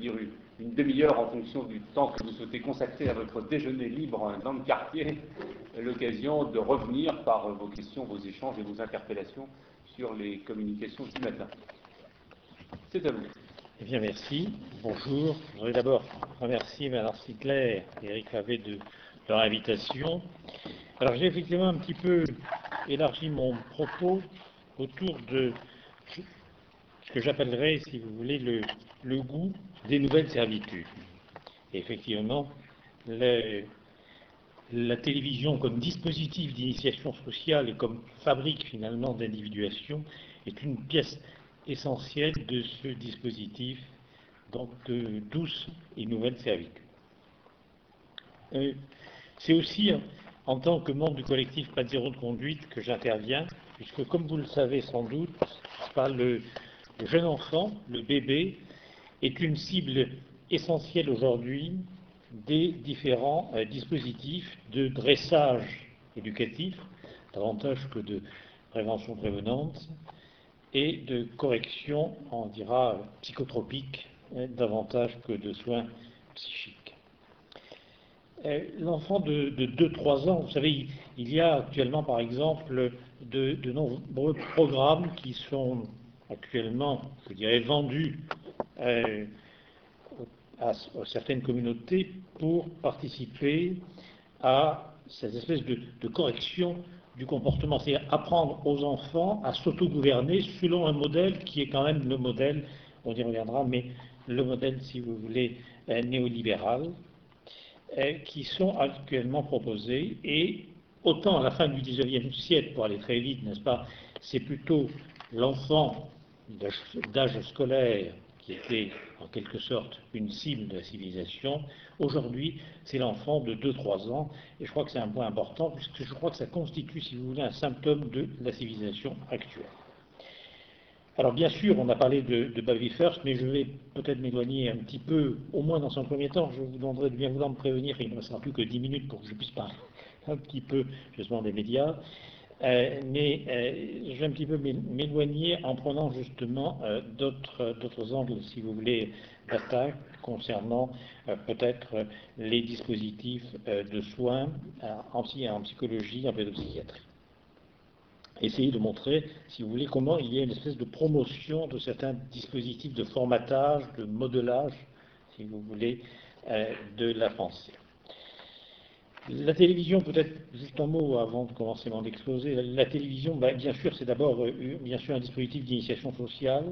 dire, une, demi-heure en fonction du temps que vous souhaitez consacrer à votre déjeuner libre dans le quartier, l'occasion de revenir par vos questions, vos échanges et vos interpellations sur les communications du matin. C'est à vous. Eh bien, merci. Bonjour. Je voudrais d'abord remercier Mme Sicler et Eric Favé de leur invitation. Alors, j'ai effectivement un petit peu élargi mon propos autour de que j'appellerais, si vous voulez, le, goût des nouvelles servitudes. Effectivement, la télévision comme dispositif d'initiation sociale et comme fabrique finalement d'individuation est une pièce essentielle de ce dispositif de douce et nouvelle servitude. Euh, c'est aussi en tant que membre du collectif Pas de zéro de conduite que j'interviens, puisque comme vous le savez sans doute, le, jeune enfant, le bébé, est une cible essentielle aujourd'hui des différents euh, dispositifs de dressage éducatif, davantage que de prévention prévenante, et de correction, on dira, psychotropique, hein, davantage que de soins psychiques. Euh, l'enfant de, 2-3 ans, vous savez, il y a actuellement, par exemple, de, nombreux programmes qui sont actuellement, je dirais, vendus euh, à, certaines communautés pour participer à cette espèce de correction du comportement, c'est-à-dire apprendre aux enfants à s'autogouverner selon un modèle qui est quand même le modèle, on y reviendra, mais le modèle, si vous voulez, euh, néolibéral, euh, qui sont actuellement proposés. Et autant à la fin du XIXe siècle, pour aller très vite, n'est-ce pas, c'est plutôt l'enfant d'âge scolaire qui était en quelque sorte une cible de la civilisation. Aujourd'hui, c'est l'enfant de 2-3 ans, et je crois que c'est un point important, puisque je crois que ça constitue, si vous voulez, un symptôme de la civilisation actuelle. Alors bien sûr, on a parlé de, de Baby First, mais je vais peut-être m'éloigner un petit peu, au moins dans un premier temps, je vous demanderai de bien vouloir me prévenir, il ne me restera plus que 10 minutes pour que je puisse parler un petit peu justement des médias. Euh, mais euh, je vais un petit peu m'éloigner en prenant justement euh, d'autres angles, si vous voulez, d'attaque concernant peut-être les dispositifs de soins en, en psychologie, en pédopsychiatrie. Essayer de montrer, si vous voulez, comment il y a une espèce de promotion de certains dispositifs de formatage, de modelage, si vous voulez, de la pensée. La télévision, peut-être juste un mot avant de commencer mon exposé. La, télévision, bah, bien sûr, c'est d'abord euh, bien sûr un dispositif d'initiation sociale.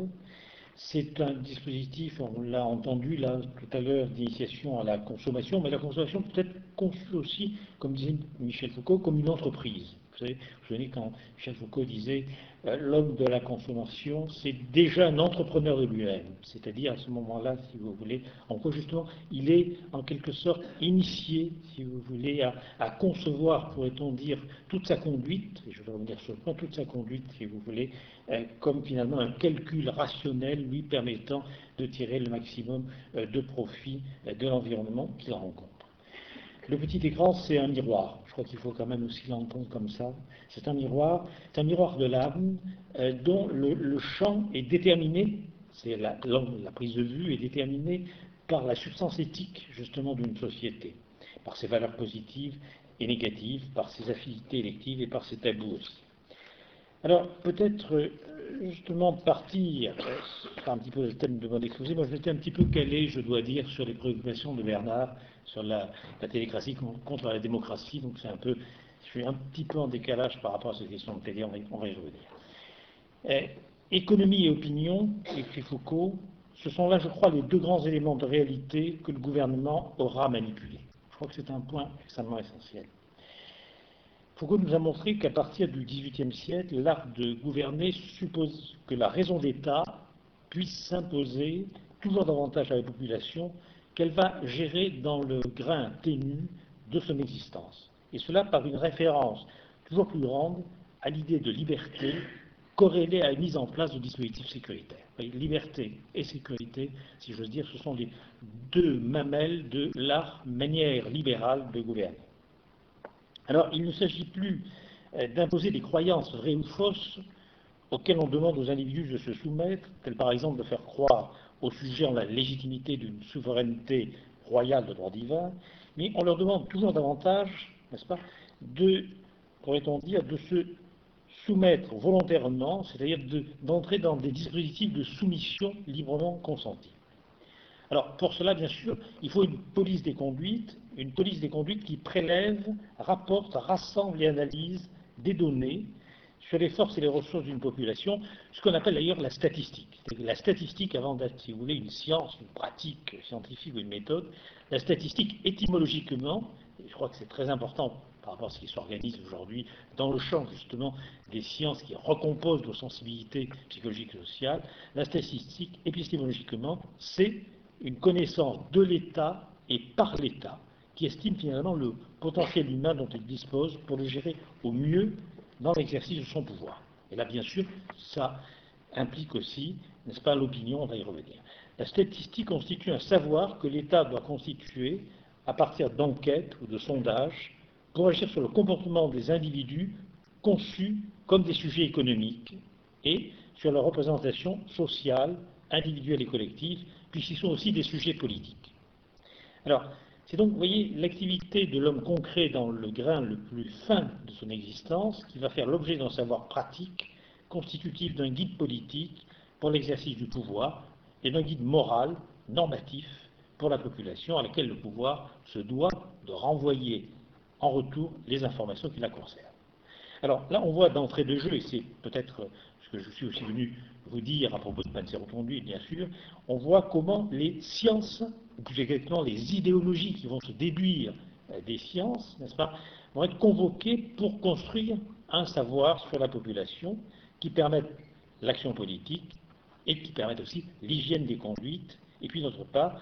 C'est un dispositif, on l'a entendu là tout à l'heure, d'initiation à la consommation, mais la consommation peut être conçue aussi, comme disait Michel Foucault, comme une entreprise. Vous savez, vous souvenez quand Michel Foucault disait l'homme de la consommation, c'est déjà un entrepreneur de lui-même. C'est-à-dire, à ce moment-là, si vous voulez, en quoi justement, il est en quelque sorte initié, si vous voulez, à, concevoir, pourrait-on dire, toute sa conduite, et je vais revenir sur le point, toute sa conduite, si vous voulez, euh, comme finalement un calcul rationnel lui permettant de tirer le maximum euh, de profit de l'environnement qu'il rencontre. Le petit écran, c'est un miroir. Je crois qu'il faut quand même aussi l'entendre comme ça. C'est un miroir, c'est un miroir de l'âme euh, dont le, champ est déterminé, c'est la, prise de vue est déterminée par la substance éthique justement d'une société, par ses valeurs positives et négatives, par ses affinités électives et par ses tabous aussi. Alors peut-être euh, justement partir, euh, c'est un petit peu le thème de mon exposé, moi je m'étais un petit peu calé, je dois dire, sur les préoccupations de Bernard sur la, télécratie contre la démocratie. Donc c'est un peu, je suis un petit peu en décalage par rapport à cette question de télé, on va, y revenir. Eh, économie et opinion, écrit Foucault, ce sont là, je crois, les deux grands éléments de réalité que le gouvernement aura manipulés. Je crois que c'est un point extrêmement essentiel. Foucault nous a montré qu'à partir du XVIIIe siècle, l'art de gouverner suppose que la raison d'État puisse s'imposer toujours davantage à la population qu'elle va gérer dans le grain ténu de son existence. Et cela par une référence toujours plus grande à l'idée de liberté corrélée à la mise en place de dispositifs sécuritaires. Liberté et sécurité, si j'ose dire, ce sont les deux mamelles de la manière libérale de gouverner. Alors, il ne s'agit plus euh, d'imposer des croyances vraies ou fausses auxquelles on demande aux individus de se soumettre, telles par exemple de faire croire au sujet de la légitimité d'une souveraineté royale de droit divin, mais on leur demande toujours davantage, n'est-ce pas, de, pourrait-on dire, de se soumettre volontairement, c'est-à-dire d'entrer dans des dispositifs de soumission librement consentis. Alors, pour cela, bien sûr, il faut une police des conduites, une police des conduites qui prélève, rapporte, rassemble et analyse des données sur les forces et les ressources d'une population, ce qu'on appelle d'ailleurs la statistique. La statistique, avant d'être, si vous voulez, une science, une pratique scientifique ou une méthode, la statistique, étymologiquement, et je crois que c'est très important par rapport à ce qui s'organise aujourd'hui dans le champ justement des sciences qui recomposent nos sensibilités psychologiques et sociales, la statistique, épistémologiquement, c'est une connaissance de l'État et par l'État, qui estime finalement le potentiel humain dont il dispose pour le gérer au mieux dans l'exercice de son pouvoir. Et là, bien sûr, ça implique aussi, n'est-ce pas, l'opinion, on va y revenir. La statistique constitue un savoir que l'État doit constituer à partir d'enquêtes ou de sondages pour agir sur le comportement des individus conçus comme des sujets économiques et sur leur représentation sociale, individuelle et collective, puisqu'ils sont aussi des sujets politiques. Alors, c'est donc, vous voyez, l'activité de l'homme concret dans le grain le plus fin de son existence qui va faire l'objet d'un savoir pratique constitutif d'un guide politique pour l'exercice du pouvoir et d'un guide moral, normatif, pour la population à laquelle le pouvoir se doit de renvoyer en retour les informations qui la concernent. Alors là, on voit d'entrée de jeu, et c'est peut-être ce que je suis aussi venu vous dire à propos de Panzer-Conduit, bien sûr, on voit comment les sciences ou plus exactement les idéologies qui vont se déduire euh, des sciences, n'est-ce pas, vont être convoquées pour construire un savoir sur la population qui permette l'action politique et qui permette aussi l'hygiène des conduites. Et puis, d'autre part,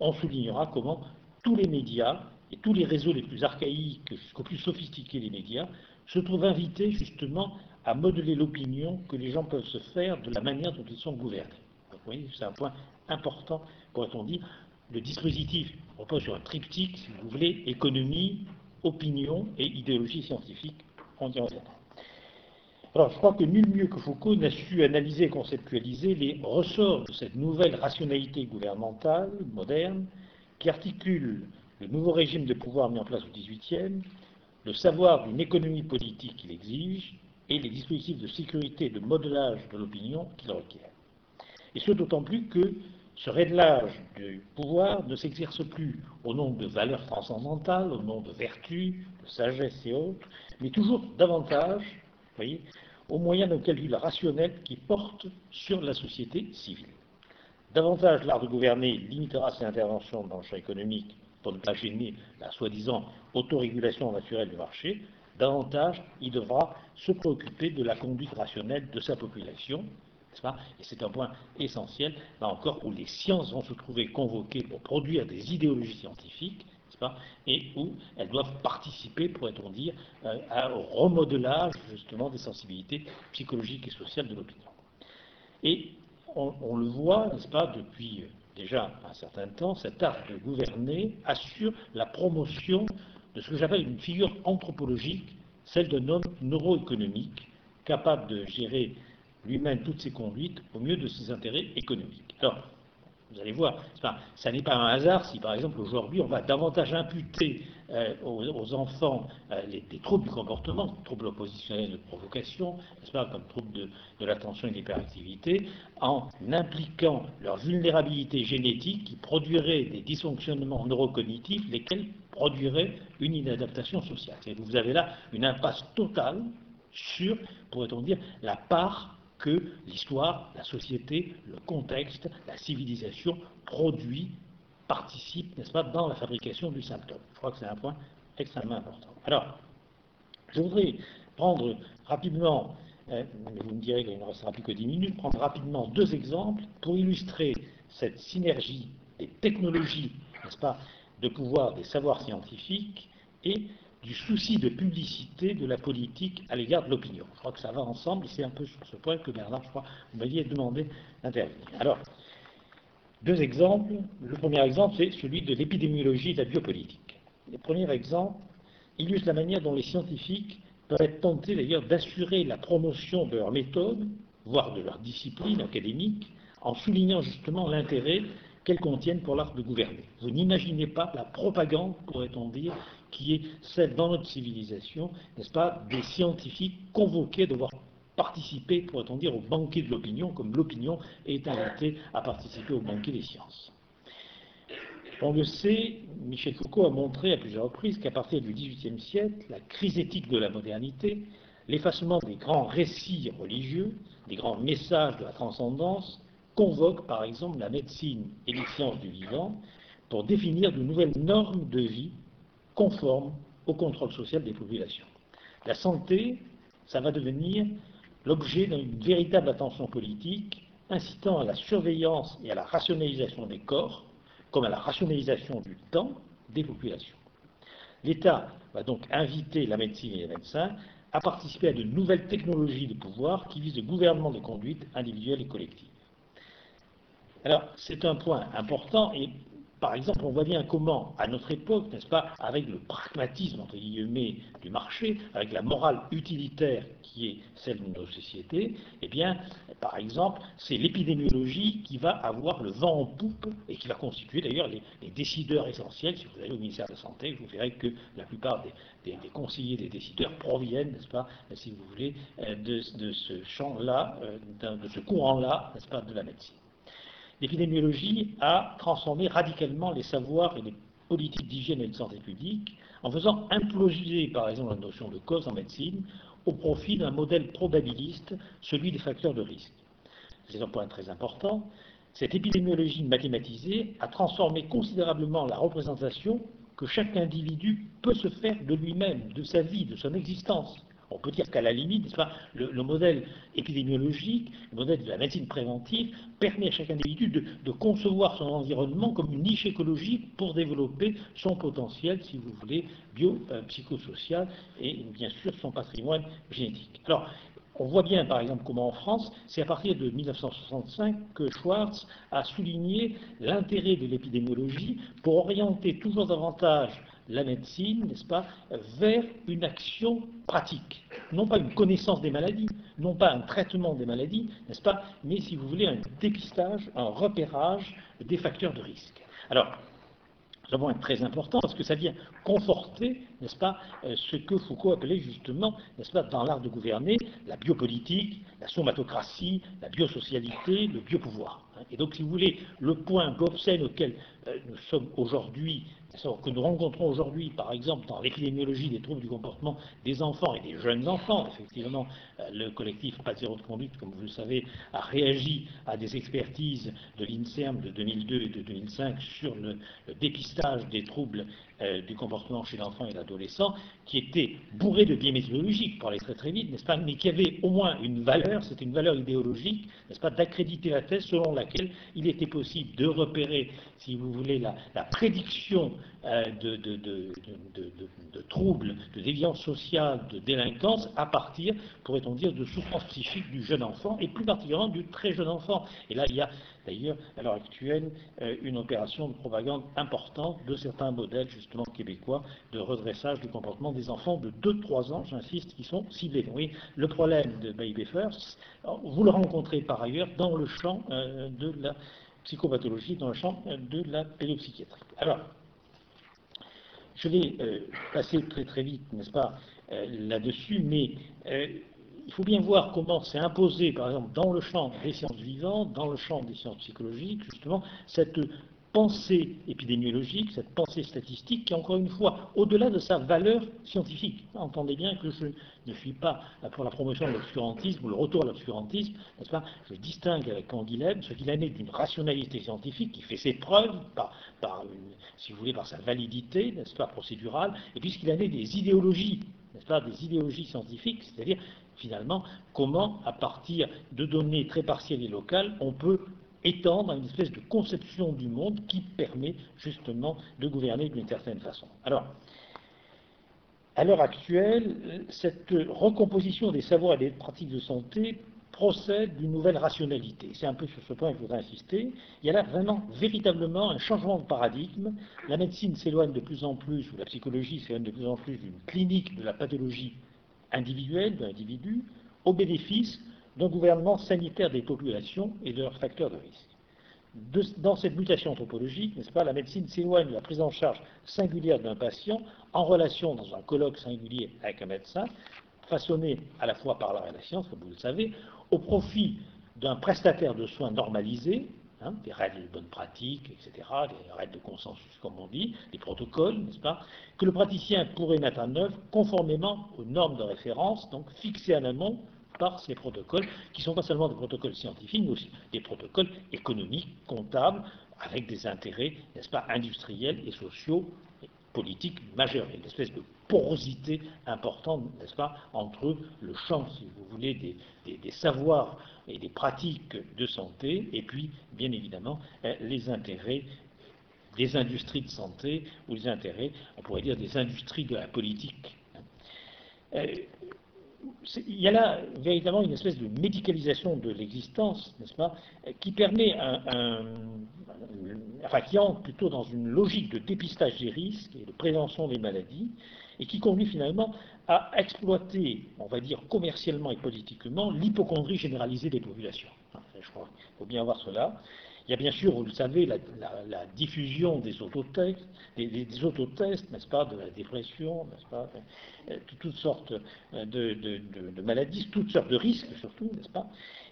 on soulignera comment tous les médias et tous les réseaux les plus archaïques jusqu'aux plus sophistiqués des médias se trouvent invités justement à modeler l'opinion que les gens peuvent se faire de la manière dont ils sont gouvernés. vous voyez, c'est un point important, pourrait-on dire, le dispositif repose sur un triptyque, si vous voulez, économie, opinion et idéologie scientifique. On y reviendra. Alors, je crois que nul mieux que Foucault n'a su analyser et conceptualiser les ressorts de cette nouvelle rationalité gouvernementale moderne qui articule le nouveau régime de pouvoir mis en place au XVIIIe, le savoir d'une économie politique qu'il exige et les dispositifs de sécurité et de modelage de l'opinion qu'il requiert. Et ce d'autant plus que ce réglage du pouvoir ne s'exerce plus au nom de valeurs transcendantales, au nom de vertus, de sagesse et autres, mais toujours davantage, voyez, au moyen d'un calcul rationnel qui porte sur la société civile. Davantage l'art de gouverner limitera ses interventions dans le champ économique pour ne pas gêner la soi-disant autorégulation naturelle du marché, davantage il devra se préoccuper de la conduite rationnelle de sa population, et c'est un point essentiel, là encore, où les sciences vont se trouver convoquées pour produire des idéologies scientifiques, pas, et où elles doivent participer, pourrait-on dire, euh, au remodelage justement des sensibilités psychologiques et sociales de l'opinion. Et on, le voit, n'est-ce pas, depuis déjà un certain temps, cet art de gouverner assure la promotion de ce que j'appelle une figure anthropologique, celle d'un homme neuroéconomique, capable de gérer lui-même toutes ses conduites au mieux de ses intérêts économiques. Alors, vous allez voir, ça n'est pas un hasard si, par exemple, aujourd'hui, on va davantage imputer euh, aux, enfants euh, des troubles du comportement, troubles oppositionnels de provocation, comme troubles de, de l'attention et de l'hyperactivité, en impliquant leur vulnérabilité génétique qui produirait des dysfonctionnements neurocognitifs, lesquels produiraient une inadaptation sociale. Vous avez là une impasse totale sur, pourrait-on dire, la part que l'histoire, la société, le contexte, la civilisation produit, participe, n'est-ce pas, dans la fabrication du symptôme. Je crois que c'est un point extrêmement important. Alors, je voudrais prendre rapidement, euh, vous me direz qu'il ne restera plus que 10 minutes, prendre rapidement deux exemples pour illustrer cette synergie des technologies, n'est-ce pas, de pouvoir des savoirs scientifiques et du souci de publicité de la politique à l'égard de l'opinion. Je crois que ça va ensemble, et c'est un peu sur ce point que Bernard, je crois, vous m'aviez demandé d'intervenir. Alors, deux exemples. Le premier exemple, c'est celui de l'épidémiologie de la biopolitique. Le premier exemple illustre la manière dont les scientifiques peuvent être tentés d'ailleurs d'assurer la promotion de leur méthode, voire de leur discipline académique, en soulignant justement l'intérêt qu'elles contiennent pour l'art de gouverner. Vous n'imaginez pas la propagande, pourrait-on dire, qui est celle dans notre civilisation, n'est-ce pas, des scientifiques convoqués de voir participer, pourrait-on dire, au banquet de l'opinion, comme l'opinion est invitée à participer au banquet des sciences. On le sait, Michel Foucault a montré à plusieurs reprises qu'à partir du XVIIIe siècle, la crise éthique de la modernité, l'effacement des grands récits religieux, des grands messages de la transcendance, convoque par exemple la médecine et les sciences du vivant pour définir de nouvelles normes de vie conformes au contrôle social des populations. La santé, ça va devenir l'objet d'une véritable attention politique incitant à la surveillance et à la rationalisation des corps, comme à la rationalisation du temps des populations. L'État va donc inviter la médecine et les médecins à participer à de nouvelles technologies de pouvoir qui visent le gouvernement des conduites individuelles et collectives. Alors, c'est un point important et par exemple, on voit bien comment, à notre époque, n'est-ce pas, avec le pragmatisme, entre guillemets, du marché, avec la morale utilitaire qui est celle de nos sociétés, eh bien, par exemple, c'est l'épidémiologie qui va avoir le vent en poupe et qui va constituer d'ailleurs les, décideurs essentiels. Si vous allez au ministère de la Santé, vous verrez que la plupart des, conseillers des décideurs proviennent, n'est-ce pas, si vous voulez, euh, de, de ce champ-là, euh, de ce courant-là, n'est-ce pas, de la médecine l'épidémiologie a transformé radicalement les savoirs et les politiques d'hygiène et de santé publique en faisant imploser, par exemple, la notion de cause en médecine au profit d'un modèle probabiliste, celui des facteurs de risque. C'est un point très important. Cette épidémiologie mathématisée a transformé considérablement la représentation que chaque individu peut se faire de lui-même, de sa vie, de son existence. On peut dire qu'à la limite, le, modèle épidémiologique, le modèle de la médecine préventive, permet à chaque individu de, concevoir son environnement comme une niche écologique pour développer son potentiel, si vous voulez, bio-psychosocial et bien sûr son patrimoine génétique. Alors, on voit bien, par exemple, comment en France, c'est à partir de 1965 que Schwartz a souligné l'intérêt de l'épidémiologie pour orienter toujours davantage la médecine, n'est-ce pas, vers une action pratique. Non pas une connaissance des maladies, non pas un traitement des maladies, n'est-ce pas, mais si vous voulez un dépistage, un repérage des facteurs de risque. Alors, c'est un point très important parce que ça vient conforter, n'est-ce pas, euh, ce que Foucault appelait justement, n'est-ce pas, dans l'art de gouverner, la biopolitique, la somatocratie, la biosocialité, le biopouvoir. Et donc, si vous voulez, le point d'obscène auquel euh, nous sommes aujourd'hui que nous rencontrons aujourd'hui, par exemple, dans l'épidémiologie des troubles du comportement des enfants et des jeunes enfants, effectivement, euh, le collectif Pas zéro de conduite, comme vous le savez, a réagi à des expertises de l'INSERM de 2002 et de 2005 sur le, dépistage des troubles euh, du comportement chez l'enfant et l'adolescent, qui étaient bourrés de biais méthodologiques, pour aller très très vite, n'est-ce pas, mais qui avaient au moins une valeur, c'était une valeur idéologique, n'est-ce pas, d'accréditer la thèse selon laquelle il était possible de repérer, si vous voulez, la, prédiction euh, de, troubles, de déviance sociale, de délinquance, à partir, pourrait-on dire, de souffrances psychiques du jeune enfant, et plus particulièrement du très jeune enfant. Et là, il y a d'ailleurs, à l'heure actuelle, euh, une opération de propagande importante de certains modèles, justement, québécois, de redressage du comportement des enfants de 2-3 ans, j'insiste, qui sont ciblés. Oui, le problème de Baby First, vous le rencontrez par ailleurs dans le champ euh, de la psychopathologie, dans le champ de la pédopsychiatrie. Alors, je vais euh, passer très très vite, n'est-ce pas, euh, là-dessus, mais euh, il faut bien voir comment s'est imposé, par exemple, dans le champ des sciences vivantes, dans le champ des sciences psychologiques, justement, cette pensée épidémiologique, cette pensée statistique qui, encore une fois, au-delà de sa valeur scientifique, entendez bien que je ne suis pas pour la promotion de l'obscurantisme ou le retour à l'obscurantisme, n'est-ce pas? Je distingue avec Canguilhem ce qu'il en est d'une rationalité scientifique qui fait ses preuves par, si vous voulez, par sa validité, n'est-ce pas, procédurale, et puis ce qu'il en est des idéologies, n'est-ce pas, des idéologies scientifiques, c'est-à-dire finalement comment, à partir de données très partielles et locales, on peut étendre une espèce de conception du monde qui permet justement de gouverner d'une certaine façon. Alors, à l'heure actuelle, cette recomposition des savoirs et des pratiques de santé procède d'une nouvelle rationalité. C'est un peu sur ce point que je voudrais insister. Il y a là vraiment, véritablement, un changement de paradigme. La médecine s'éloigne de plus en plus, ou la psychologie s'éloigne de plus en plus d'une clinique de la pathologie individuelle, de l'individu, au bénéfice d'un gouvernement sanitaire des populations et de leurs facteurs de risque. dans cette mutation anthropologique, n'est-ce pas, la médecine s'éloigne de la prise en charge singulière d'un patient en relation dans un colloque singulier avec un médecin, façonné à la fois par l'art et la science, comme vous le savez, au profit d'un prestataire de soins normalisé, hein, des règles de bonne pratique, etc., des règles de consensus, comme on dit, des protocoles, n'est-ce pas, que le praticien pourrait mettre en œuvre conformément aux normes de référence, donc fixées en amont par ces protocoles, qui sont pas seulement des protocoles scientifiques, mais aussi des protocoles économiques, comptables, avec des intérêts, n'est-ce pas, industriels et sociaux, politiques majeurs. Une espèce de porosité importante, n'est-ce pas, entre le champ, si vous voulez, des, savoirs et des pratiques de santé, et puis, bien évidemment, euh, les intérêts des industries de santé, ou les intérêts, on pourrait dire, des industries de la politique. Euh, il y a là véritablement une espèce de médicalisation de l'existence, n'est-ce pas, qui permet un, enfin qui entre plutôt dans une logique de dépistage des risques et de prévention des maladies, et qui conduit finalement à exploiter, on va dire commercialement et politiquement, l'hypochondrie généralisée des populations. je crois qu'il faut bien voir cela. Il y a bien sûr, vous le savez, la, diffusion des autotests, des, n'est-ce pas, de la dépression, n'est-ce pas, euh, toutes sortes euh, de, maladies, toutes sortes de risques surtout, n'est-ce pas,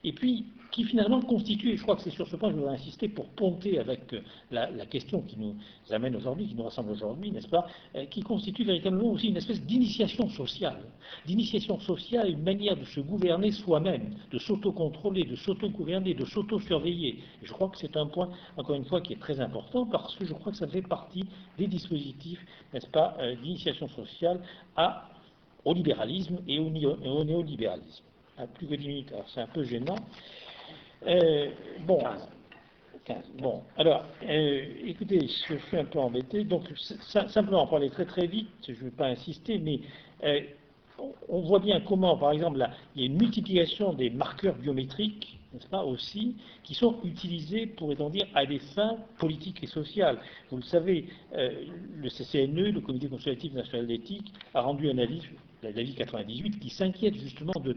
et puis qui finalement constitue, et je crois que c'est sur ce point que je voudrais insister pour ponter avec euh, la, question qui nous amène aujourd'hui, qui nous rassemble aujourd'hui, n'est-ce pas, qui constitue véritablement aussi une espèce d'initiation sociale, d'initiation sociale, une manière de se gouverner soi-même, de s'autocontrôler, de s'auto-gouverner, de s'auto-surveiller. Et je crois que c'est un point, encore une fois, qui est très important parce que je crois que ça fait partie des dispositifs, n'est-ce pas, d'initiation sociale au libéralisme et au, néolibéralisme. À plus que 10 minutes, alors c'est un peu gênant. Euh, bon, 15. Bon, alors, euh, écoutez, je suis un peu embêté, donc simplement pour aller très très vite, je ne vais pas insister, mais euh, on voit bien comment, par exemple, là, il y a une multiplication des marqueurs biométriques, n'est-ce pas, aussi, qui sont utilisés, pourrait-on dire, à des fins politiques et sociales. Vous le savez, le CCNE, le Comité consultatif national d'éthique, a rendu un avis l'avis 98, qui s'inquiète justement de,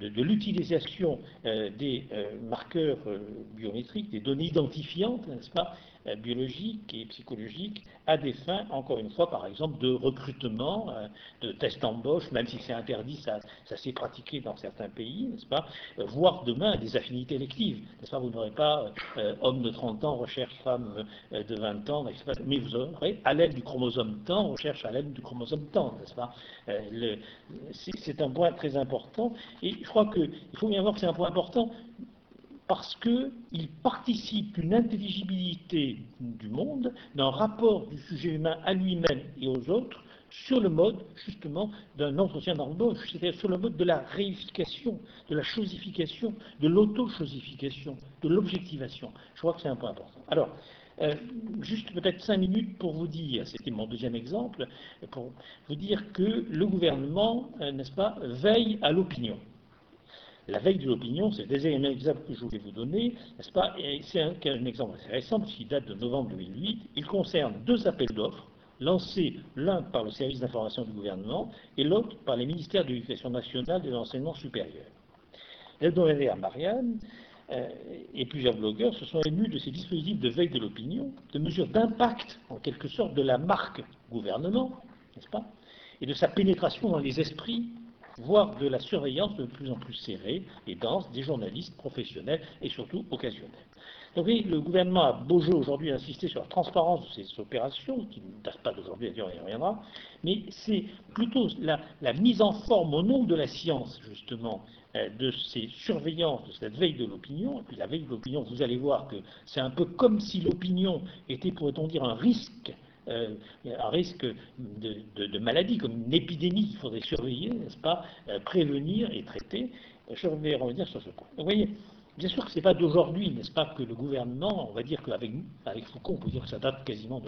l'utilisation euh, des euh, marqueurs euh, biométriques, des données identifiantes, n'est-ce pas, euh, biologiques et psychologiques à des fins, encore une fois, par exemple, de recrutement, euh, de test d'embauche, même si c'est interdit, ça, s'est pratiqué dans certains pays, n'est-ce pas, euh, voire demain des affinités électives, n'est-ce pas, vous n'aurez pas homme de 30 ans recherche femme de 20 ans, mais vous aurez à l'aide du chromosome temps recherche à l'aide du chromosome temps, n'est-ce pas C'est un point très important, et je crois qu'il faut bien voir que c'est un point important parce qu'il participe d'une intelligibilité du monde, d'un rapport du sujet humain à lui-même et aux autres, sur le mode, justement, d'un entretien d'embauche, c'est-à-dire sur le mode de la réification, de la chosification, de l'auto-chosification, de l'objectivation. Je crois que c'est un point important. Alors, euh, juste peut-être cinq minutes pour vous dire, c'était mon deuxième exemple, pour vous dire que le gouvernement, euh, n'est-ce pas, veille à l'opinion. La veille de l'opinion, c'est le deuxième exemple que je voulais vous donner, n'est-ce pas? C'est un, exemple assez récent, puisqu'il date de novembre 2008. Il concerne deux appels d'offres, lancés l'un par le service d'information du gouvernement et l'autre par les ministères de l'Éducation nationale et de l'enseignement supérieur. L'hebdomadaire Marianne euh, et plusieurs blogueurs se sont émus de ces dispositifs de veille de l'opinion, de mesures d'impact, en quelque sorte, de la marque gouvernement, n'est-ce pas, et de sa pénétration dans les esprits voire de la surveillance de plus en plus serrée et dense des journalistes professionnels et surtout occasionnels. Donc oui, le gouvernement a beau jeu aujourd'hui insisté sur la transparence de ces opérations, qui ne date pas d'aujourd'hui, d'ailleurs il reviendra, mais c'est plutôt la, mise en forme au nom de la science, justement, euh, de ces surveillances, de cette veille de l'opinion, et puis la veille de l'opinion, vous allez voir que c'est un peu comme si l'opinion était, pourrait-on dire, un risque euh, un risque de, maladie, comme une épidémie qu'il faudrait surveiller, n'est-ce pas, euh, prévenir et traiter. Je vais revenir sur ce point. Vous voyez, bien sûr que ce n'est pas d'aujourd'hui, n'est-ce pas, que le gouvernement, on va dire qu'avec avec Foucault, on peut dire que ça date quasiment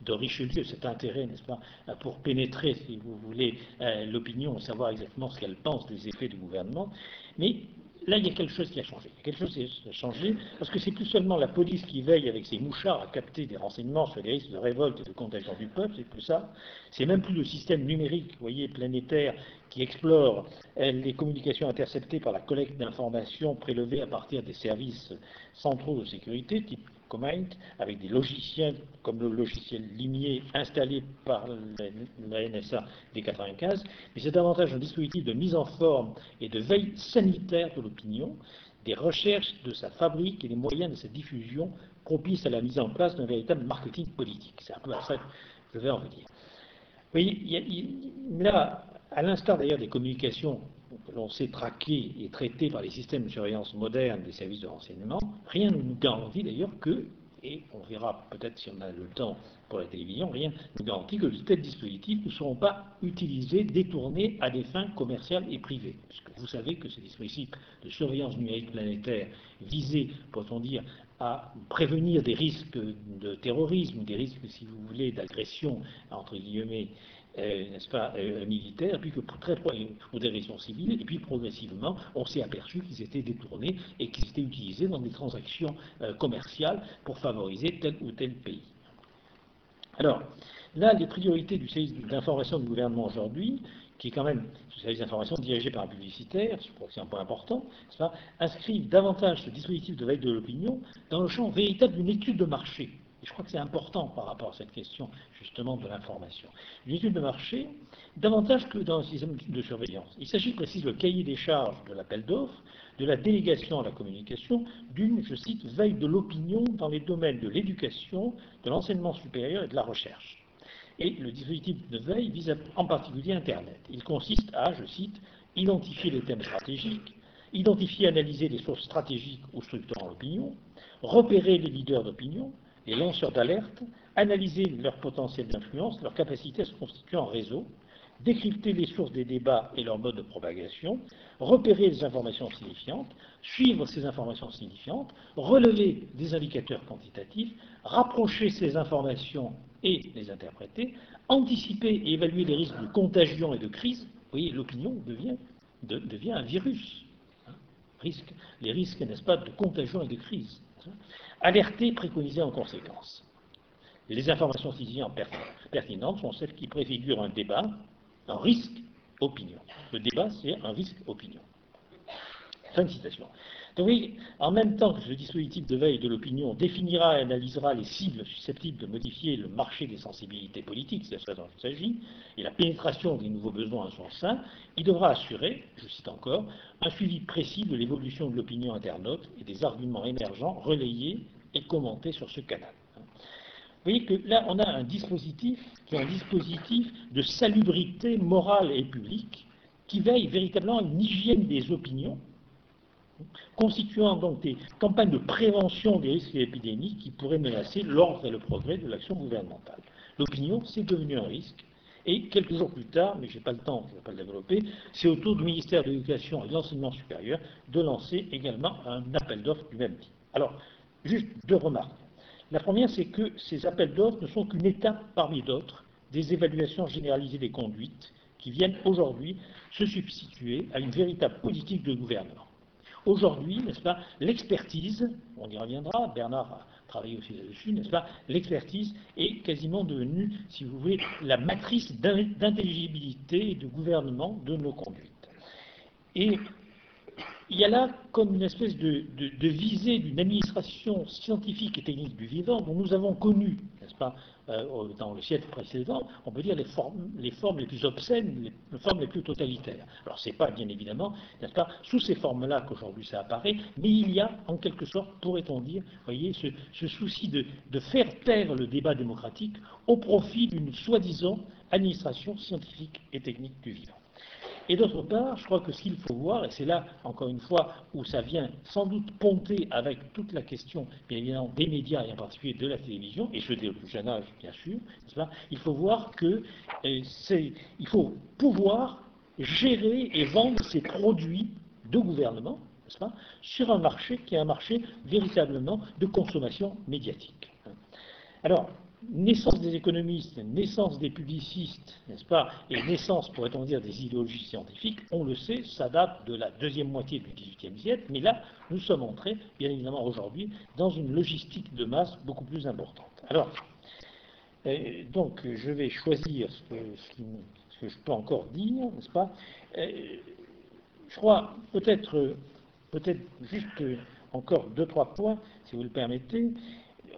de, Richelieu, cet intérêt, n'est-ce pas, pour pénétrer, si vous voulez, euh, l'opinion, savoir exactement ce qu'elle pense des effets du gouvernement. Mais Là, il y a quelque chose qui a changé. quelque chose a changé parce que c'est plus seulement la police qui veille avec ses mouchards à capter des renseignements sur les risques de révolte et de contagion du peuple, c'est plus ça. C'est même plus le système numérique, vous voyez, planétaire, qui explore les communications interceptées par la collecte d'informations prélevées à partir des services centraux de sécurité, type Comind, avec des logiciels comme le logiciel Limier installé par la NSA des 95, mais c'est davantage un dispositif de mise en forme et de veille sanitaire de l'opinion, des recherches de sa fabrique et des moyens de sa diffusion propices à la mise en place d'un véritable marketing politique. C'est un peu à ça que je vais en venir. Oui, là, à l'instar d'ailleurs des communications l'on sait traquer et traiter par les systèmes de surveillance modernes des services de renseignement, rien ne nous garantit d'ailleurs que, et on verra peut-être si on a le temps pour la télévision, rien ne nous garantit que de tels dispositifs ne seront pas utilisés, détournés à des fins commerciales et privées. Puisque vous savez que ces dispositifs de surveillance numérique planétaire visés, pourrait-on dire, à prévenir des risques de terrorisme, des risques, si vous voulez, d'agression, entre guillemets, n'est-ce pas, euh, militaire, puis que pour, très, pour des raisons civiles, et puis progressivement, on s'est aperçu qu'ils étaient détournés et qu'ils étaient utilisés dans des transactions euh, commerciales pour favoriser tel ou tel pays. Alors, là, les priorités du service d'information du gouvernement aujourd'hui, qui est quand même ce service d'information dirigé par un publicitaire, je crois que c'est un point important, inscrivent davantage ce dispositif de veille de l'opinion dans le champ véritable d'une étude de marché. Je crois que c'est important par rapport à cette question justement de l'information. Une étude de marché, davantage que dans un système de surveillance. Il s'agit de préciser le cahier des charges de l'appel d'offres, de la délégation à la communication, d'une, je cite, veille de l'opinion dans les domaines de l'éducation, de l'enseignement supérieur et de la recherche. Et le dispositif de veille vise en particulier Internet. Il consiste à, je cite, identifier les thèmes stratégiques, identifier et analyser les sources stratégiques ou structurant l'opinion, repérer les leaders d'opinion, les lanceurs d'alerte, analyser leur potentiel d'influence, leur capacité à se constituer en réseau, décrypter les sources des débats et leur mode de propagation, repérer les informations signifiantes, suivre ces informations signifiantes, relever des indicateurs quantitatifs, rapprocher ces informations et les interpréter, anticiper et évaluer les risques de contagion et de crise. Vous voyez, l'opinion devient, un virus. Hein. les risques, n'est-ce pas, de contagion et de crise. Alerter, préconiser en conséquence. Les informations signifiantes pertinentes sont celles qui préfigurent un débat, un risque, opinion. Le débat, c'est un risque, opinion. Fin de citation. Oui, en même temps que ce dispositif de veille de l'opinion définira et analysera les cibles susceptibles de modifier le marché des sensibilités politiques, c'est ça dont il s'agit, et la pénétration des nouveaux besoins à son sein, il devra assurer, je cite encore, un suivi précis de l'évolution de l'opinion internaute et des arguments émergents relayés et commentés sur ce canal. Vous voyez que là, on a un dispositif qui est un dispositif de salubrité morale et publique qui veille véritablement à une hygiène des opinions, constituant donc des campagnes de prévention des risques épidémiques qui pourraient menacer l'ordre et le progrès de l'action gouvernementale. L'opinion, c'est devenu un risque. Et quelques jours plus tard, mais je n'ai pas le temps, je ne vais pas le développer, c'est au tour du ministère de l'Éducation et de l'Enseignement supérieur de lancer également un appel d'offres du même type. Alors, juste deux remarques. La première, c'est que ces appels d'offres ne sont qu'une étape parmi d'autres des évaluations généralisées des conduites qui viennent aujourd'hui se substituer à une véritable politique de gouvernement. Aujourd'hui, n'est-ce pas, l'expertise, on y reviendra, Bernard a travaillé aussi là-dessus, n'est-ce pas, l'expertise est quasiment devenue, si vous voulez, la matrice d'intelligibilité et de gouvernement de nos conduites. Il y a là comme une espèce de, visée d'une administration scientifique et technique du vivant dont nous avons connu, n'est-ce pas, euh, dans le siècle précédent, on peut dire les formes les, plus obscènes, les, formes les plus totalitaires. Alors c'est pas bien évidemment, n'est-ce pas, sous ces formes-là qu'aujourd'hui ça apparaît, mais il y a en quelque sorte, pourrait-on dire, voyez, ce, ce souci de, de faire taire le débat démocratique au profit d'une soi-disant administration scientifique et technique du vivant. Et d'autre part, je crois que ce qu'il faut voir, et c'est là, encore une fois, où ça vient sans doute ponter avec toute la question, bien évidemment, des médias et en particulier de la télévision, et je au plus jeune âge, bien sûr, il faut voir que euh, c'est, il faut pouvoir gérer et vendre ces produits de gouvernement, pas, sur un marché qui est un marché véritablement de consommation médiatique. Alors, naissance des économistes, naissance des publicistes, n'est-ce pas, et naissance, pourrait-on dire, des idéologies scientifiques, on le sait, ça date de la deuxième moitié du XVIIIe siècle, mais là, nous sommes entrés, bien évidemment aujourd'hui, dans une logistique de masse beaucoup plus importante. Alors, euh, donc, je vais choisir ce que, je peux encore dire, n'est-ce pas euh, je crois peut-être peut-être juste encore deux, trois points, si vous le permettez.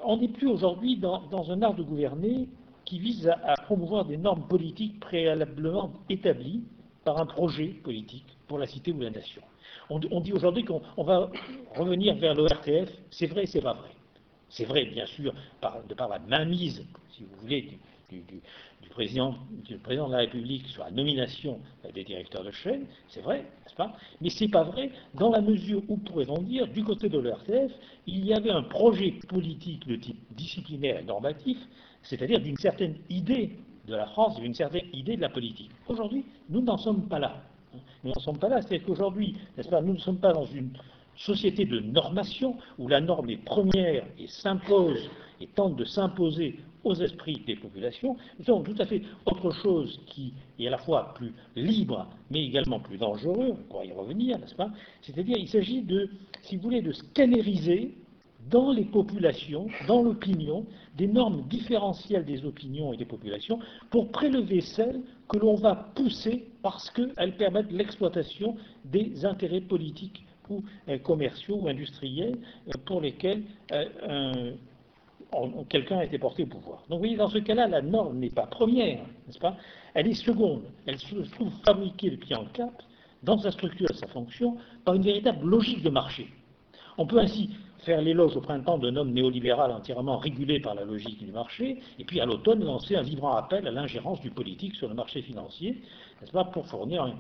On n'est plus aujourd'hui dans, un art de gouverner qui vise à, promouvoir des normes politiques préalablement établies par un projet politique pour la cité ou la nation. On, dit aujourd'hui qu'on va revenir vers l'ORTF, c'est vrai, c'est pas vrai. C'est vrai, bien sûr, de par la mainmise, si vous voulez, du, président, du, président, de la République sur la nomination des directeurs de chaîne, c'est vrai, n'est-ce pas? Mais c'est pas vrai dans la mesure où, pourrait-on dire, du côté de l'ORTF, il y avait un projet politique de type disciplinaire et normatif, c'est-à-dire d'une certaine idée de la France, d'une certaine idée de la politique. Aujourd'hui, nous n'en sommes pas là. Nous n'en sommes pas là, c'est-à-dire qu'aujourd'hui, n'est-ce pas, nous ne sommes pas dans une société de normation où la norme est première et s'impose et tente de s'imposer aux esprits des populations, nous sommes tout à fait autre chose qui est à la fois plus libre, mais également plus dangereux, on pourra y revenir, n'est-ce pas? C'est-à-dire, il s'agit de, si vous voulez, de scanneriser dans les populations, dans l'opinion, des normes différentielles des opinions et des populations pour prélever celles que l'on va pousser parce qu'elles permettent l'exploitation des intérêts politiques ou euh, commerciaux ou industriels euh, pour lesquels euh, quelqu'un a été porté au pouvoir. Donc vous voyez, dans ce cas-là, la norme n'est pas première, n'est-ce pas? Elle est seconde. Elle se trouve fabriquée depuis en cap, dans sa structure et sa fonction, par une véritable logique de marché. On peut ainsi faire l'éloge au printemps d'un homme néolibéral entièrement régulé par la logique du marché, et puis à l'automne lancer un vibrant appel à l'ingérence du politique sur le marché financier, n'est-ce pas, pour fournir un,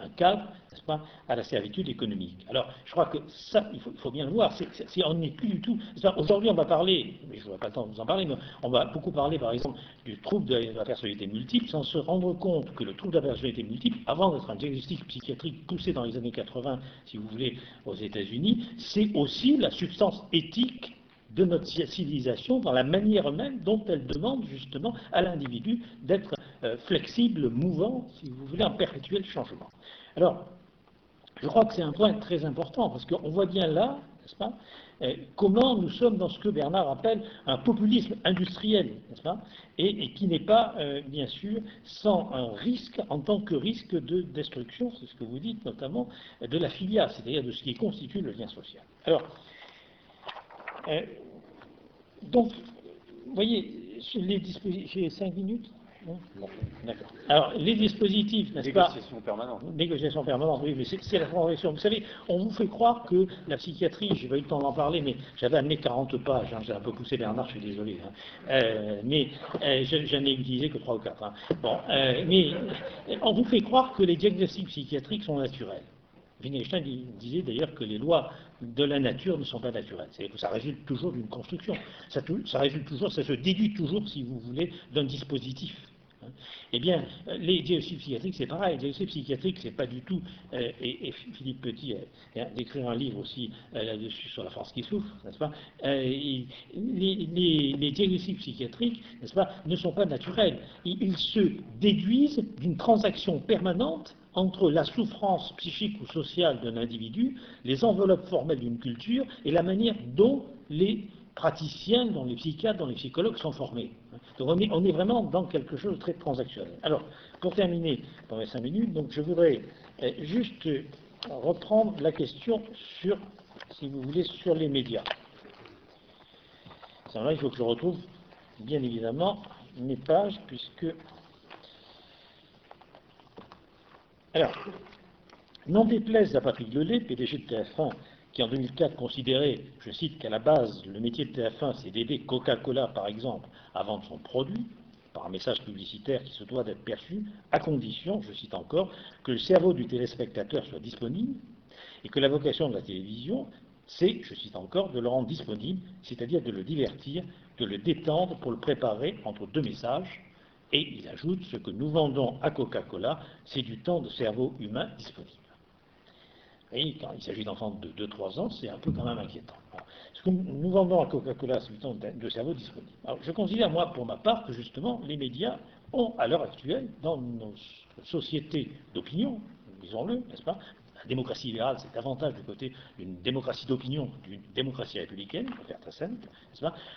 un cadre, pas, à la servitude économique. Alors, je crois que ça, il faut, bien le voir, c'est, on n'est plus du tout. Aujourd'hui, on va parler, mais je n'aurai pas le temps de vous en parler, mais on va beaucoup parler, par exemple, du trouble de la personnalité multiple, sans se rendre compte que le trouble de la personnalité multiple, avant d'être un diagnostic psychiatrique poussé dans les années 80, si vous voulez, aux États-Unis, c'est aussi la substance éthique de notre civilisation dans la manière même dont elle demande justement à l'individu d'être euh, flexible, mouvant, si vous voulez, en perpétuel changement. Alors, je crois que c'est un point très important, parce qu'on voit bien là, n'est-ce pas, euh, comment nous sommes dans ce que Bernard appelle un populisme industriel, n'est-ce pas, et, qui n'est pas, euh, bien sûr, sans un risque en tant que risque de destruction, c'est ce que vous dites notamment, de la filia, c'est-à-dire de ce qui constitue le lien social. Alors, donc, vous voyez, j'ai cinq minutes. Alors, les dispositifs, n'est-ce pas Négociation permanente. Négociation permanente, oui, mais c'est la transition. Vous savez, on vous fait croire que la psychiatrie, j'ai pas eu le temps d'en parler, mais j'avais amené 40 pages, hein, j'ai un peu poussé Bernard, je suis désolé, hein. euh, mais euh, j'en ai utilisé que 3 ou 4. Hein. Bon, euh, mais on vous fait croire que les diagnostics psychiatriques sont naturels. Wittgenstein disait d'ailleurs que les lois de la nature ne sont pas naturelles. C'est que ça résulte toujours d'une construction. Ça, ça, résulte toujours, ça se déduit toujours, si vous voulez, d'un dispositif. Eh bien, les diagnostics psychiatriques, c'est pareil. Les diagnostics psychiatriques, c'est pas du tout. Euh, et, Philippe Petit a, écrit un livre aussi euh, là-dessus sur la France qui souffre, n'est-ce pas euh, les, diagnostics psychiatriques, n'est-ce pas, ne sont pas naturels. ils se déduisent d'une transaction permanente entre la souffrance psychique ou sociale d'un individu, les enveloppes formelles d'une culture et la manière dont les praticiens, dont les psychiatres, dont les psychologues sont formés. Donc on est, vraiment dans quelque chose de très transactionnel. Alors, pour terminer, pour les cinq minutes, donc je voudrais euh, juste reprendre la question sur, si vous voulez, sur les médias. Là, il faut que je retrouve, bien évidemment, mes pages, puisque... Alors, n'en déplaise à Patrick Lelay, PDG de TF1, en 2004 considérait, je cite, qu'à la base, le métier de TF1, c'est d'aider Coca-Cola, par exemple, à vendre son produit, par un message publicitaire qui se doit d'être perçu, à condition, je cite encore, que le cerveau du téléspectateur soit disponible, et que la vocation de la télévision, c'est, je cite encore, de le rendre disponible, c'est-à-dire de le divertir, de le détendre pour le préparer entre deux messages, et il ajoute, ce que nous vendons à Coca-Cola, c'est du temps de cerveau humain disponible. Et quand il s'agit d'enfants de 2-3 ans, c'est un peu quand même inquiétant. Ce que nous vendons à Coca-Cola, c'est temps de cerveau disponible. Alors, je considère, moi, pour ma part, que justement, les médias ont, à l'heure actuelle, dans nos sociétés d'opinion, disons-le, n'est-ce pas, la démocratie libérale, c'est davantage du côté d'une démocratie d'opinion, d'une démocratie républicaine, pour faire très simple,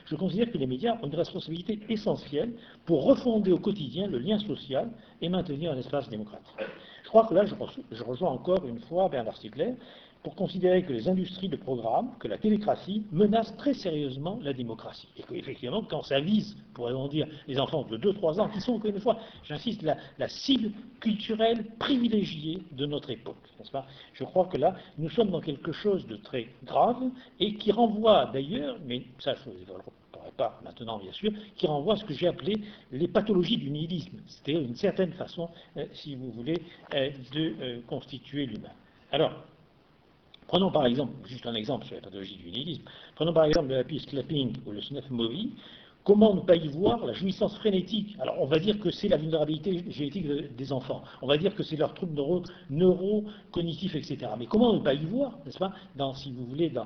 je considère que les médias ont une responsabilité essentielle pour refonder au quotidien le lien social et maintenir un espace démocratique. Je crois que là, je rejoins encore une fois Bernard Stiegler, pour considérer que les industries de programme, que la télécratie menacent très sérieusement la démocratie. Et qu'effectivement, quand ça vise, pourrait-on dire, les enfants de 2-3 ans, qui sont, encore une fois, j'insiste, la, cible culturelle privilégiée de notre époque, n'est-ce pas? Je crois que là, nous sommes dans quelque chose de très grave et qui renvoie d'ailleurs, mais ça je ne développerai pas maintenant bien sûr, qui renvoie à ce que j'ai appelé les pathologies du nihilisme, c'est-à-dire une certaine façon, euh, si vous voulez, euh, de euh, constituer l'humain. Alors, Prenons par exemple, juste un exemple sur la pathologie du nihilisme, prenons par exemple le piste clapping ou le snuff movie, comment ne pas y voir la jouissance frénétique? Alors on va dire que c'est la vulnérabilité génétique des enfants, on va dire que c'est leur trouble neuro, neurocognitif, etc. Mais comment ne pas y voir, n'est-ce pas, dans, si vous voulez, dans,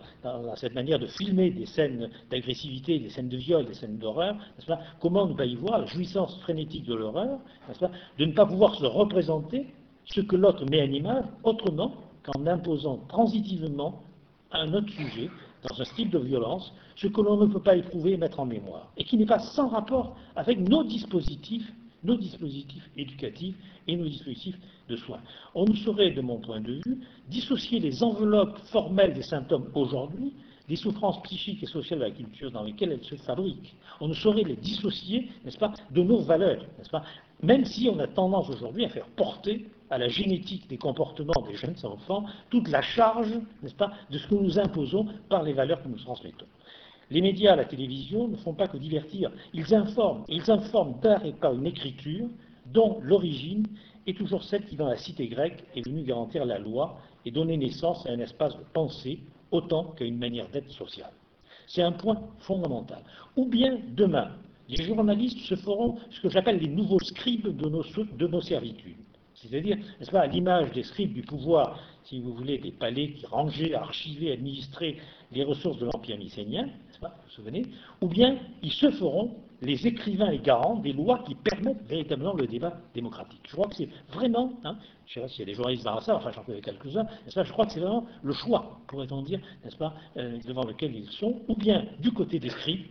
cette manière de filmer des scènes d'agressivité, des scènes de viol, des scènes d'horreur, n'est-ce pas? Comment ne pas y voir la jouissance frénétique de l'horreur, n'est-ce pas? De ne pas pouvoir se représenter ce que l'autre met en image autrement qu'en imposant transitivement à un autre sujet, dans un style de violence, ce que l'on ne peut pas éprouver et mettre en mémoire, et qui n'est pas sans rapport avec nos dispositifs, nos dispositifs éducatifs et nos dispositifs de soins. On ne saurait, de mon point de vue, dissocier les enveloppes formelles des symptômes aujourd'hui des souffrances psychiques et sociales de la culture dans lesquelles elles se fabriquent. On ne saurait les dissocier, n'est-ce pas, de nos valeurs, n'est-ce pas, même si on a tendance aujourd'hui à faire porter à la génétique des comportements des jeunes enfants toute la charge, n'est-ce pas, de ce que nous imposons par les valeurs que nous transmettons. Les médias, la télévision ne font pas que divertir, ils informent, ils informent d'art et par une écriture dont l'origine est toujours celle qui, dans la cité grecque, est venue garantir la loi et donner naissance à un espace de pensée autant qu'à une manière d'être sociale. C'est un point fondamental. Ou bien, demain, les journalistes se feront ce que j'appelle les nouveaux scribes de nos, de nos servitudes. C'est-à-dire, n'est-ce pas, à l'image des scribes du pouvoir, si vous voulez, des palais qui rangeaient, archivaient, administraient les ressources de l'Empire mycénien, n'est-ce pas, vous vous souvenez Ou bien, ils se feront les écrivains et garants des lois qui permettent véritablement le débat démocratique. Je crois que c'est vraiment, hein, je ne sais pas s'il y a des journalistes dans ça, enfin j'en connais quelques-uns, je crois que c'est vraiment le choix, pourrait-on dire, n'est-ce pas, euh, devant lequel ils sont, ou bien du côté des scribes,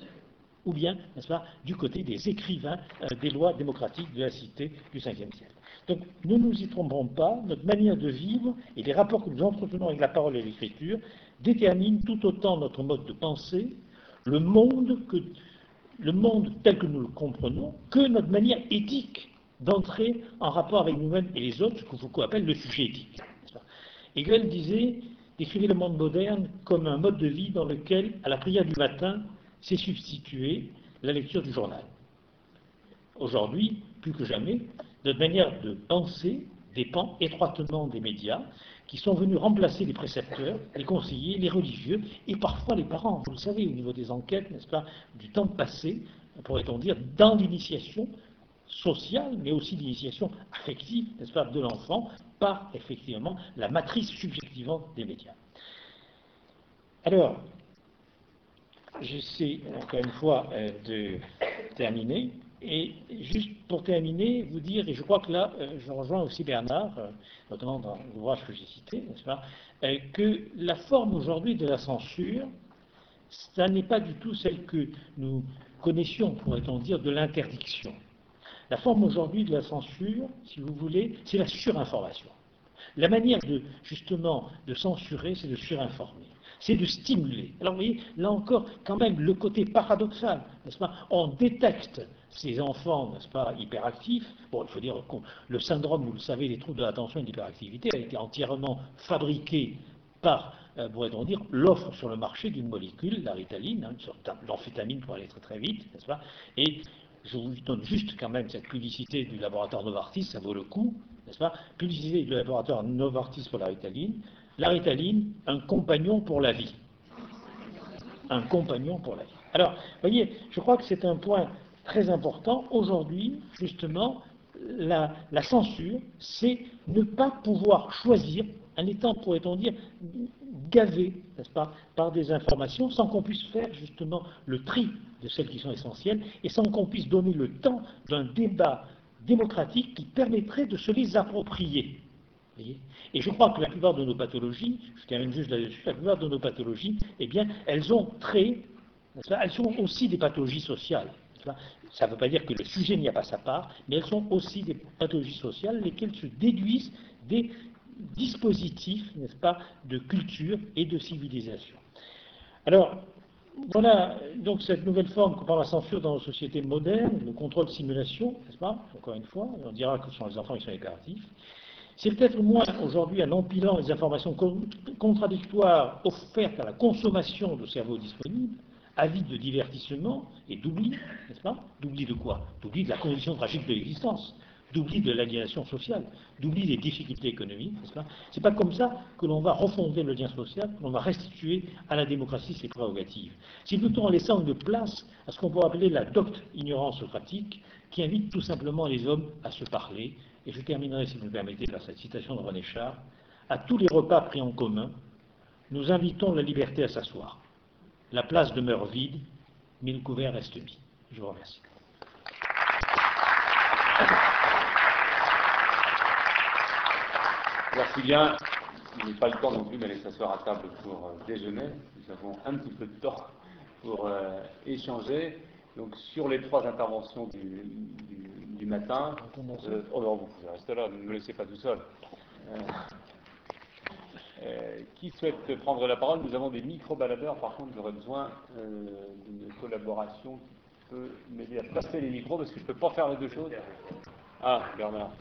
ou bien, n'est-ce pas, du côté des écrivains euh, des lois démocratiques de la cité du Ve siècle. Donc, ne nous y trompons pas, notre manière de vivre et les rapports que nous entretenons avec la parole et l'écriture déterminent tout autant notre mode de pensée, le monde, tel que nous le comprenons, que notre manière éthique d'entrer en rapport avec nous-mêmes et les autres, ce que Foucault appelle le sujet éthique. Hegel disait, décrivait le monde moderne comme un mode de vie dans lequel, à la prière du matin, s'est substitué la lecture du journal. Aujourd'hui, plus que jamais, notre manière de penser dépend étroitement des médias qui sont venus remplacer les précepteurs, les conseillers, les religieux et parfois les parents. Vous le savez, au niveau des enquêtes, n'est-ce pas, du temps passé, pourrait-on dire, dans l'initiation sociale, mais aussi l'initiation affective, n'est-ce pas, de l'enfant, par effectivement la matrice subjectivante des médias. Alors, j'essaie encore une fois euh, de terminer. Et juste pour terminer, vous dire, et je crois que là, euh, je rejoins aussi Bernard, euh, notamment dans l'ouvrage que j'ai cité, n'est-ce pas, que la forme aujourd'hui de la censure, ça n'est pas du tout celle que nous connaissions, pourrait-on dire, de l'interdiction. La forme aujourd'hui de la censure, si vous voulez, c'est la surinformation. La manière de, justement, de censurer, c'est de surinformer c'est de stimuler. Alors vous voyez, là encore, quand même, le côté paradoxal, n'est-ce pas On détecte ces enfants, n'est-ce pas, hyperactifs, bon, il faut dire que le syndrome, vous le savez, des troubles de l'attention et de l'hyperactivité a été entièrement fabriqué par, euh, pourrait-on dire, l'offre sur le marché d'une molécule, la ritaline, hein, une sorte d'amphétamine pour aller très très vite, n'est-ce pas Et je vous donne juste quand même cette publicité du laboratoire Novartis, ça vaut le coup, n'est-ce pas Publicité du laboratoire Novartis pour la ritaline. La ritaline, un compagnon pour la vie. Un compagnon pour la vie. Alors, voyez, je crois que c'est un point très important. Aujourd'hui, justement, la, censure, c'est ne pas pouvoir choisir, en étant, pourrait-on dire, gavé, n'est-ce pas, par des informations, sans qu'on puisse faire justement le tri de celles qui sont essentielles, et sans qu'on puisse donner le temps d'un débat démocratique qui permettrait de se les approprier. Et je crois que la plupart de nos pathologies, je termine juste là-dessus, la plupart de nos pathologies, eh bien, elles ont trait, elles sont aussi des pathologies sociales. Ça ne veut pas dire que le sujet n'y a pas sa part, mais elles sont aussi des pathologies sociales, lesquelles se déduisent des dispositifs, n'est-ce pas, de culture et de civilisation. Alors, voilà donc cette nouvelle forme qu'on parle la censure dans nos sociétés modernes, le contrôle simulation, n'est-ce pas Encore une fois, on dira que ce sont les enfants qui sont hyperactifs. C'est peut-être moins aujourd'hui en empilant les informations contradictoires offertes à la consommation de cerveaux disponibles, avide de divertissement et d'oubli, n'est-ce pas? D'oubli de quoi? D'oubli de la condition tragique de l'existence, d'oubli de l'aliénation sociale, d'oubli des difficultés économiques, n'est-ce pas? C'est pas comme ça que l'on va refonder le lien social, que l'on va restituer à la démocratie ses prérogatives. C'est plutôt en laissant une place à ce qu'on pourrait appeler la docte ignorance pratique, qui invite tout simplement les hommes à se parler, et je terminerai, si vous me permettez, par cette citation de René Char, à tous les repas pris en commun, nous invitons la liberté à s'asseoir. La place demeure vide, mais le couvert reste mis. Je vous remercie. Merci bien. Il n'est pas le temps non plus d'aller s'asseoir à table pour euh, déjeuner. Nous avons un petit peu de temps pour euh, échanger. Donc sur les trois interventions du, matin, euh, oh non, vous pouvez rester là, ne me laissez pas tout seul. Euh, euh, qui souhaite prendre la parole? Nous avons des micro-baladeurs, par contre j'aurais besoin d'une collaboration qui peut m'aider à passer les micros parce que je ne peux pas faire les deux choses. Ah, Bernard.